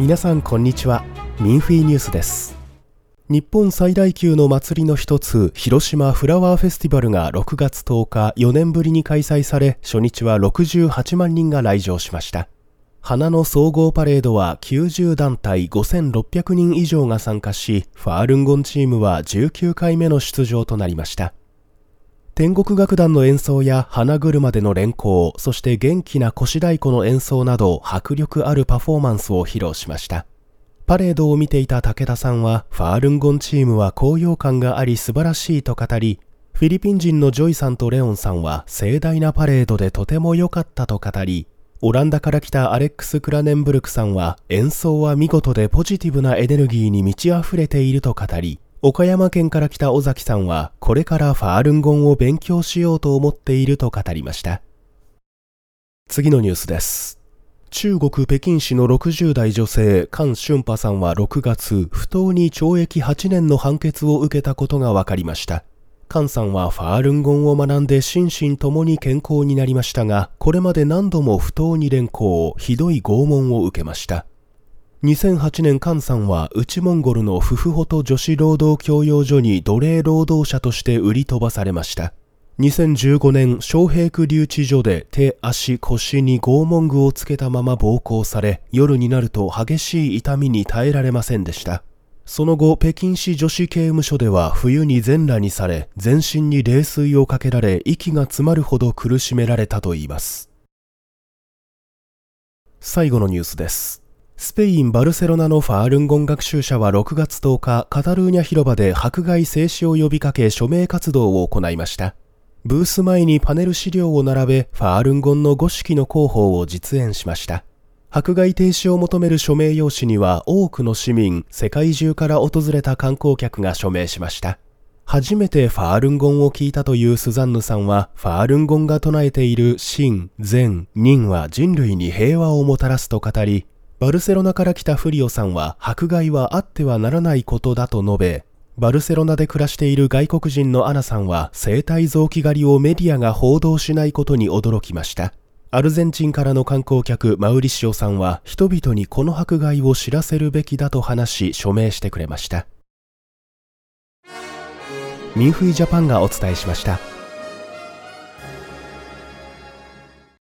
皆さんこんにちは。ミンフィーニュースです。日本最大級の祭りの一つ広島フラワーフェスティバルが6月10日4年ぶりに開催され初日は68万人が来場しました。花の総合パレードは90団体5600人以上が参加しファールンゴンチームは19回目の出場となりました。天国楽団の演奏や花車での連行、そして元気な腰太鼓の演奏など迫力あるパフォーマンスを披露しました。パレードを見ていた武田さんは、ファールンゴンチームは高揚感があり素晴らしいと語り、フィリピン人のジョイさんとレオンさんは盛大なパレードでとても良かったと語り、オランダから来たアレックス・クラネンブルクさんは演奏は見事でポジティブなエネルギーに満ち溢れていると語り、岡山県から来た尾崎さんは、これからファールンゴンを勉強しようと思っていると語りました。次のニュースです。中国北京市の60代女性、菅春波さんは6月、不当に懲役8年の判決を受けたことが分かりました。菅さんはファールンゴンを学んで心身ともに健康になりましたが、これまで何度も不当に連行、ひどい拷問を受けました。2008年菅さんは内モンゴルのフフホト女子労働教養所に奴隷労働者として売り飛ばされました。2015年、小平区留置所で手、足、腰に拷問具をつけたまま暴行され、夜になると激しい痛みに耐えられませんでした。その後、北京市女子刑務所では冬に全裸にされ、全身に冷水をかけられ、息が詰まるほど苦しめられたといいます。最後のニュースです。スペイン・バルセロナのファールンゴン学習者は6月10日、カタルーニャ広場で迫害静止を呼びかけ署名活動を行いました。ブース前にパネル資料を並べ、ファールンゴンの5式の広報を実演しました。迫害停止を求める署名用紙には多くの市民、世界中から訪れた観光客が署名しました。初めてファールンゴンを聞いたというスザンヌさんは、ファールンゴンが唱えている真、善、人は人類に平和をもたらすと語り、バルセロナから来たフリオさんは迫害はあってはならないことだと述べ、バルセロナで暮らしている外国人のアナさんは生体臓器狩りをメディアが報道しないことに驚きました。アルゼンチンからの観光客マウリシオさんは人々にこの迫害を知らせるべきだと話し署名してくれました。ミンフイジャパンがお伝えしました。